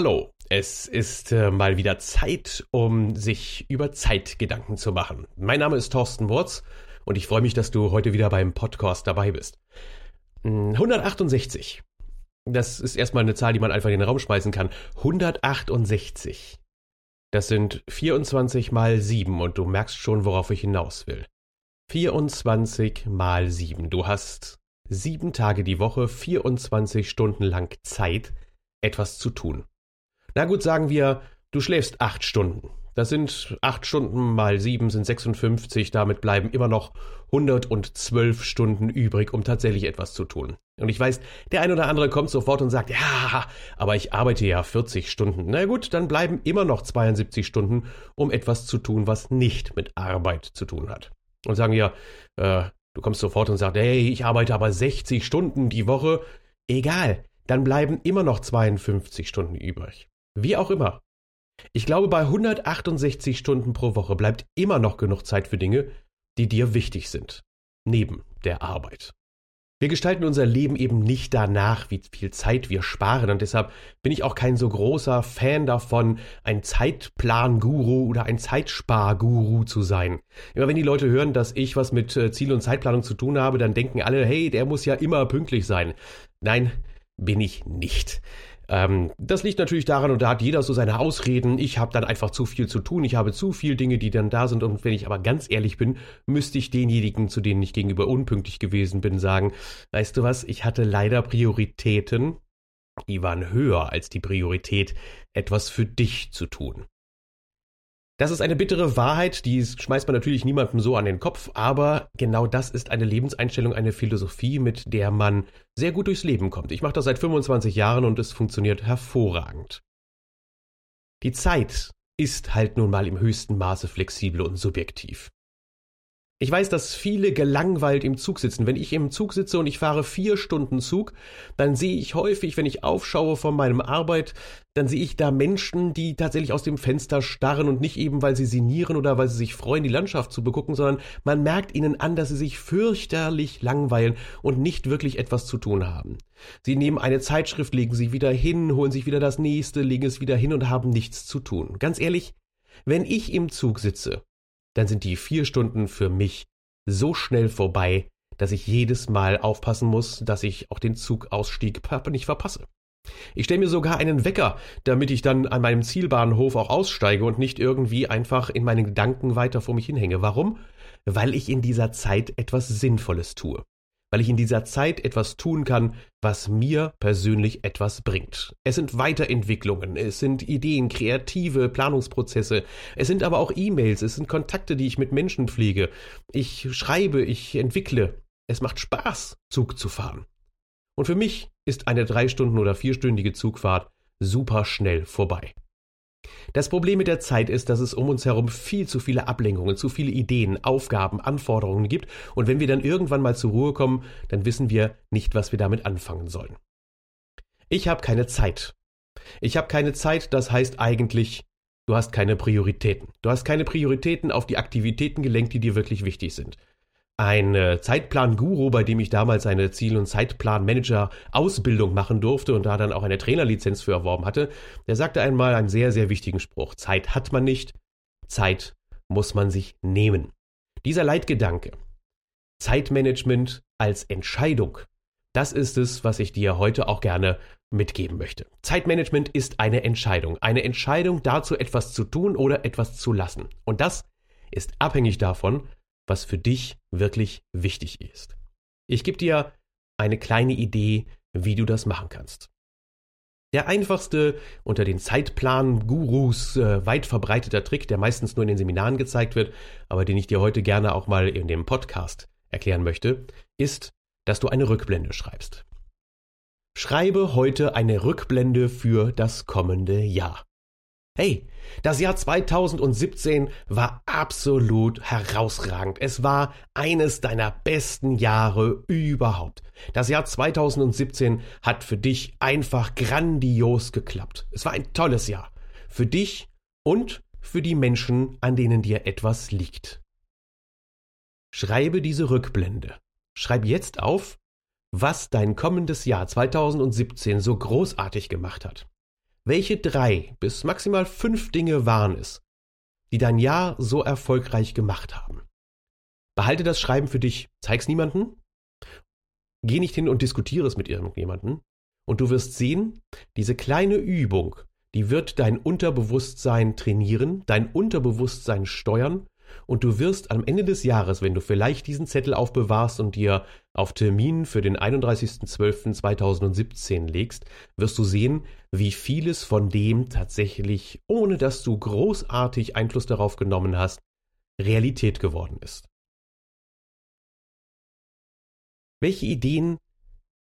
Hallo, es ist äh, mal wieder Zeit, um sich über Zeit Gedanken zu machen. Mein Name ist Thorsten Wurz und ich freue mich, dass du heute wieder beim Podcast dabei bist. 168. Hm, das ist erstmal eine Zahl, die man einfach in den Raum schmeißen kann. 168. Das sind 24 mal 7 und du merkst schon, worauf ich hinaus will. 24 mal 7. Du hast sieben Tage die Woche, 24 Stunden lang Zeit, etwas zu tun. Na gut, sagen wir, du schläfst acht Stunden. Das sind acht Stunden mal sieben sind 56, damit bleiben immer noch 112 Stunden übrig, um tatsächlich etwas zu tun. Und ich weiß, der ein oder andere kommt sofort und sagt, ja, aber ich arbeite ja 40 Stunden. Na gut, dann bleiben immer noch 72 Stunden, um etwas zu tun, was nicht mit Arbeit zu tun hat. Und sagen ja, äh, du kommst sofort und sagst, hey, ich arbeite aber 60 Stunden die Woche. Egal, dann bleiben immer noch 52 Stunden übrig. Wie auch immer. Ich glaube, bei 168 Stunden pro Woche bleibt immer noch genug Zeit für Dinge, die dir wichtig sind. Neben der Arbeit. Wir gestalten unser Leben eben nicht danach, wie viel Zeit wir sparen und deshalb bin ich auch kein so großer Fan davon, ein Zeitplan-Guru oder ein Zeitspar-Guru zu sein. Immer wenn die Leute hören, dass ich was mit äh, Ziel- und Zeitplanung zu tun habe, dann denken alle, hey, der muss ja immer pünktlich sein. Nein, bin ich nicht. Ähm, das liegt natürlich daran, und da hat jeder so seine Ausreden, ich habe dann einfach zu viel zu tun, ich habe zu viele Dinge, die dann da sind, und wenn ich aber ganz ehrlich bin, müsste ich denjenigen, zu denen ich gegenüber unpünktlich gewesen bin, sagen, weißt du was, ich hatte leider Prioritäten, die waren höher als die Priorität, etwas für dich zu tun. Das ist eine bittere Wahrheit, die schmeißt man natürlich niemandem so an den Kopf, aber genau das ist eine Lebenseinstellung, eine Philosophie, mit der man sehr gut durchs Leben kommt. Ich mache das seit 25 Jahren und es funktioniert hervorragend. Die Zeit ist halt nun mal im höchsten Maße flexibel und subjektiv. Ich weiß, dass viele gelangweilt im Zug sitzen. Wenn ich im Zug sitze und ich fahre vier Stunden Zug, dann sehe ich häufig, wenn ich aufschaue von meinem Arbeit, dann sehe ich da Menschen, die tatsächlich aus dem Fenster starren und nicht eben, weil sie sinnieren oder weil sie sich freuen, die Landschaft zu begucken, sondern man merkt ihnen an, dass sie sich fürchterlich langweilen und nicht wirklich etwas zu tun haben. Sie nehmen eine Zeitschrift, legen sie wieder hin, holen sich wieder das nächste, legen es wieder hin und haben nichts zu tun. Ganz ehrlich, wenn ich im Zug sitze dann sind die vier Stunden für mich so schnell vorbei, dass ich jedes Mal aufpassen muss, dass ich auch den Zugausstieg nicht verpasse. Ich stelle mir sogar einen Wecker, damit ich dann an meinem Zielbahnhof auch aussteige und nicht irgendwie einfach in meinen Gedanken weiter vor mich hinhänge. Warum? Weil ich in dieser Zeit etwas Sinnvolles tue weil ich in dieser Zeit etwas tun kann, was mir persönlich etwas bringt. Es sind Weiterentwicklungen, es sind Ideen, kreative Planungsprozesse, es sind aber auch E-Mails, es sind Kontakte, die ich mit Menschen pflege. Ich schreibe, ich entwickle. Es macht Spaß, Zug zu fahren. Und für mich ist eine drei Stunden oder vierstündige Zugfahrt super schnell vorbei. Das Problem mit der Zeit ist, dass es um uns herum viel zu viele Ablenkungen, zu viele Ideen, Aufgaben, Anforderungen gibt, und wenn wir dann irgendwann mal zur Ruhe kommen, dann wissen wir nicht, was wir damit anfangen sollen. Ich habe keine Zeit. Ich habe keine Zeit, das heißt eigentlich, du hast keine Prioritäten. Du hast keine Prioritäten auf die Aktivitäten gelenkt, die dir wirklich wichtig sind ein äh, Zeitplan-Guru, bei dem ich damals eine Ziel- und Zeitplan-Manager-Ausbildung machen durfte und da dann auch eine Trainerlizenz für erworben hatte, der sagte einmal einen sehr, sehr wichtigen Spruch. Zeit hat man nicht, Zeit muss man sich nehmen. Dieser Leitgedanke, Zeitmanagement als Entscheidung, das ist es, was ich dir heute auch gerne mitgeben möchte. Zeitmanagement ist eine Entscheidung. Eine Entscheidung dazu, etwas zu tun oder etwas zu lassen. Und das ist abhängig davon, was für dich wirklich wichtig ist. Ich gebe dir eine kleine Idee, wie du das machen kannst. Der einfachste unter den Zeitplan-Gurus äh, weit verbreiteter Trick, der meistens nur in den Seminaren gezeigt wird, aber den ich dir heute gerne auch mal in dem Podcast erklären möchte, ist, dass du eine Rückblende schreibst. Schreibe heute eine Rückblende für das kommende Jahr. Hey, das Jahr 2017 war absolut herausragend. Es war eines deiner besten Jahre überhaupt. Das Jahr 2017 hat für dich einfach grandios geklappt. Es war ein tolles Jahr. Für dich und für die Menschen, an denen dir etwas liegt. Schreibe diese Rückblende. Schreib jetzt auf, was dein kommendes Jahr 2017 so großartig gemacht hat. Welche drei bis maximal fünf Dinge waren es, die dein Jahr so erfolgreich gemacht haben? Behalte das Schreiben für dich, zeig's niemanden, geh nicht hin und diskutiere es mit irgendjemanden, und du wirst sehen, diese kleine Übung, die wird dein Unterbewusstsein trainieren, dein Unterbewusstsein steuern. Und du wirst am Ende des Jahres, wenn du vielleicht diesen Zettel aufbewahrst und dir auf Termin für den 31.12.2017 legst, wirst du sehen, wie vieles von dem tatsächlich, ohne dass du großartig Einfluss darauf genommen hast, Realität geworden ist. Welche Ideen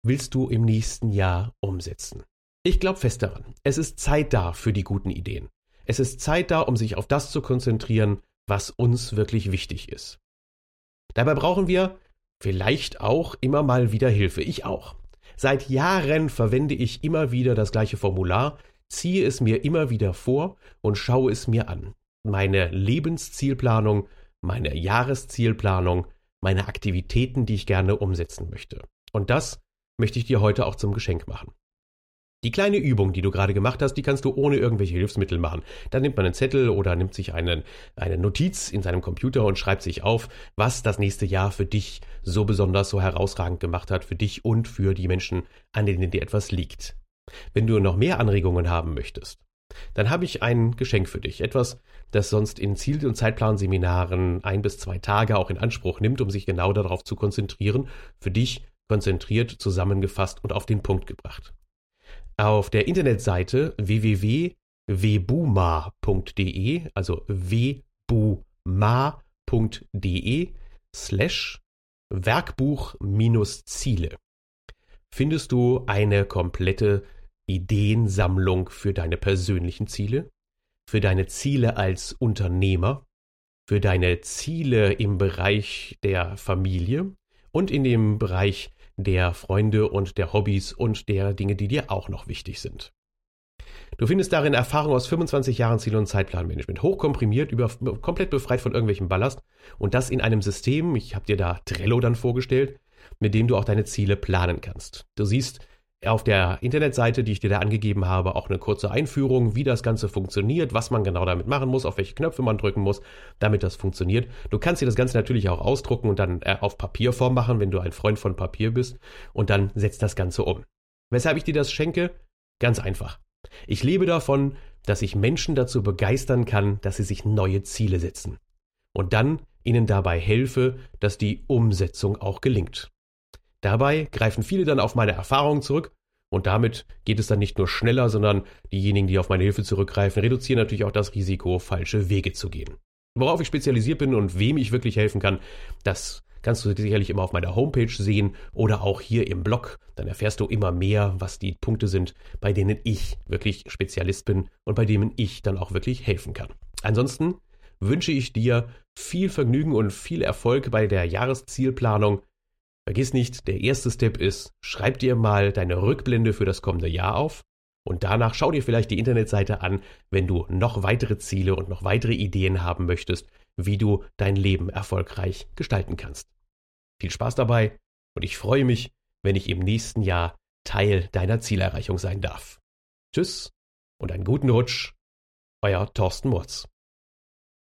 willst du im nächsten Jahr umsetzen? Ich glaube fest daran, es ist Zeit da für die guten Ideen. Es ist Zeit da, um sich auf das zu konzentrieren, was uns wirklich wichtig ist. Dabei brauchen wir vielleicht auch immer mal wieder Hilfe. Ich auch. Seit Jahren verwende ich immer wieder das gleiche Formular, ziehe es mir immer wieder vor und schaue es mir an. Meine Lebenszielplanung, meine Jahreszielplanung, meine Aktivitäten, die ich gerne umsetzen möchte. Und das möchte ich dir heute auch zum Geschenk machen. Die kleine Übung, die du gerade gemacht hast, die kannst du ohne irgendwelche Hilfsmittel machen. Da nimmt man einen Zettel oder nimmt sich einen, eine Notiz in seinem Computer und schreibt sich auf, was das nächste Jahr für dich so besonders, so herausragend gemacht hat, für dich und für die Menschen, an denen dir etwas liegt. Wenn du noch mehr Anregungen haben möchtest, dann habe ich ein Geschenk für dich. Etwas, das sonst in Ziel- und Zeitplanseminaren ein bis zwei Tage auch in Anspruch nimmt, um sich genau darauf zu konzentrieren, für dich konzentriert, zusammengefasst und auf den Punkt gebracht. Auf der Internetseite www.webuma.de, also webuma.de slash Werkbuch-Ziele. Findest du eine komplette Ideensammlung für deine persönlichen Ziele, für deine Ziele als Unternehmer, für deine Ziele im Bereich der Familie? Und in dem Bereich der Freunde und der Hobbys und der Dinge, die dir auch noch wichtig sind. Du findest darin Erfahrung aus 25 Jahren Ziel- und Zeitplanmanagement, hochkomprimiert, über, komplett befreit von irgendwelchem Ballast und das in einem System, ich habe dir da Trello dann vorgestellt, mit dem du auch deine Ziele planen kannst. Du siehst auf der Internetseite, die ich dir da angegeben habe, auch eine kurze Einführung, wie das Ganze funktioniert, was man genau damit machen muss, auf welche Knöpfe man drücken muss, damit das funktioniert. Du kannst dir das Ganze natürlich auch ausdrucken und dann äh, auf Papierform machen, wenn du ein Freund von Papier bist, und dann setzt das Ganze um. Weshalb ich dir das schenke? Ganz einfach. Ich lebe davon, dass ich Menschen dazu begeistern kann, dass sie sich neue Ziele setzen. Und dann ihnen dabei helfe, dass die Umsetzung auch gelingt. Dabei greifen viele dann auf meine Erfahrungen zurück und damit geht es dann nicht nur schneller, sondern diejenigen, die auf meine Hilfe zurückgreifen, reduzieren natürlich auch das Risiko, falsche Wege zu gehen. Worauf ich spezialisiert bin und wem ich wirklich helfen kann, das kannst du sicherlich immer auf meiner Homepage sehen oder auch hier im Blog. Dann erfährst du immer mehr, was die Punkte sind, bei denen ich wirklich Spezialist bin und bei denen ich dann auch wirklich helfen kann. Ansonsten wünsche ich dir viel Vergnügen und viel Erfolg bei der Jahreszielplanung Vergiss nicht, der erste Step ist, schreib dir mal deine Rückblende für das kommende Jahr auf und danach schau dir vielleicht die Internetseite an, wenn du noch weitere Ziele und noch weitere Ideen haben möchtest, wie du dein Leben erfolgreich gestalten kannst. Viel Spaß dabei und ich freue mich, wenn ich im nächsten Jahr Teil deiner Zielerreichung sein darf. Tschüss und einen guten Rutsch, euer Thorsten Murz.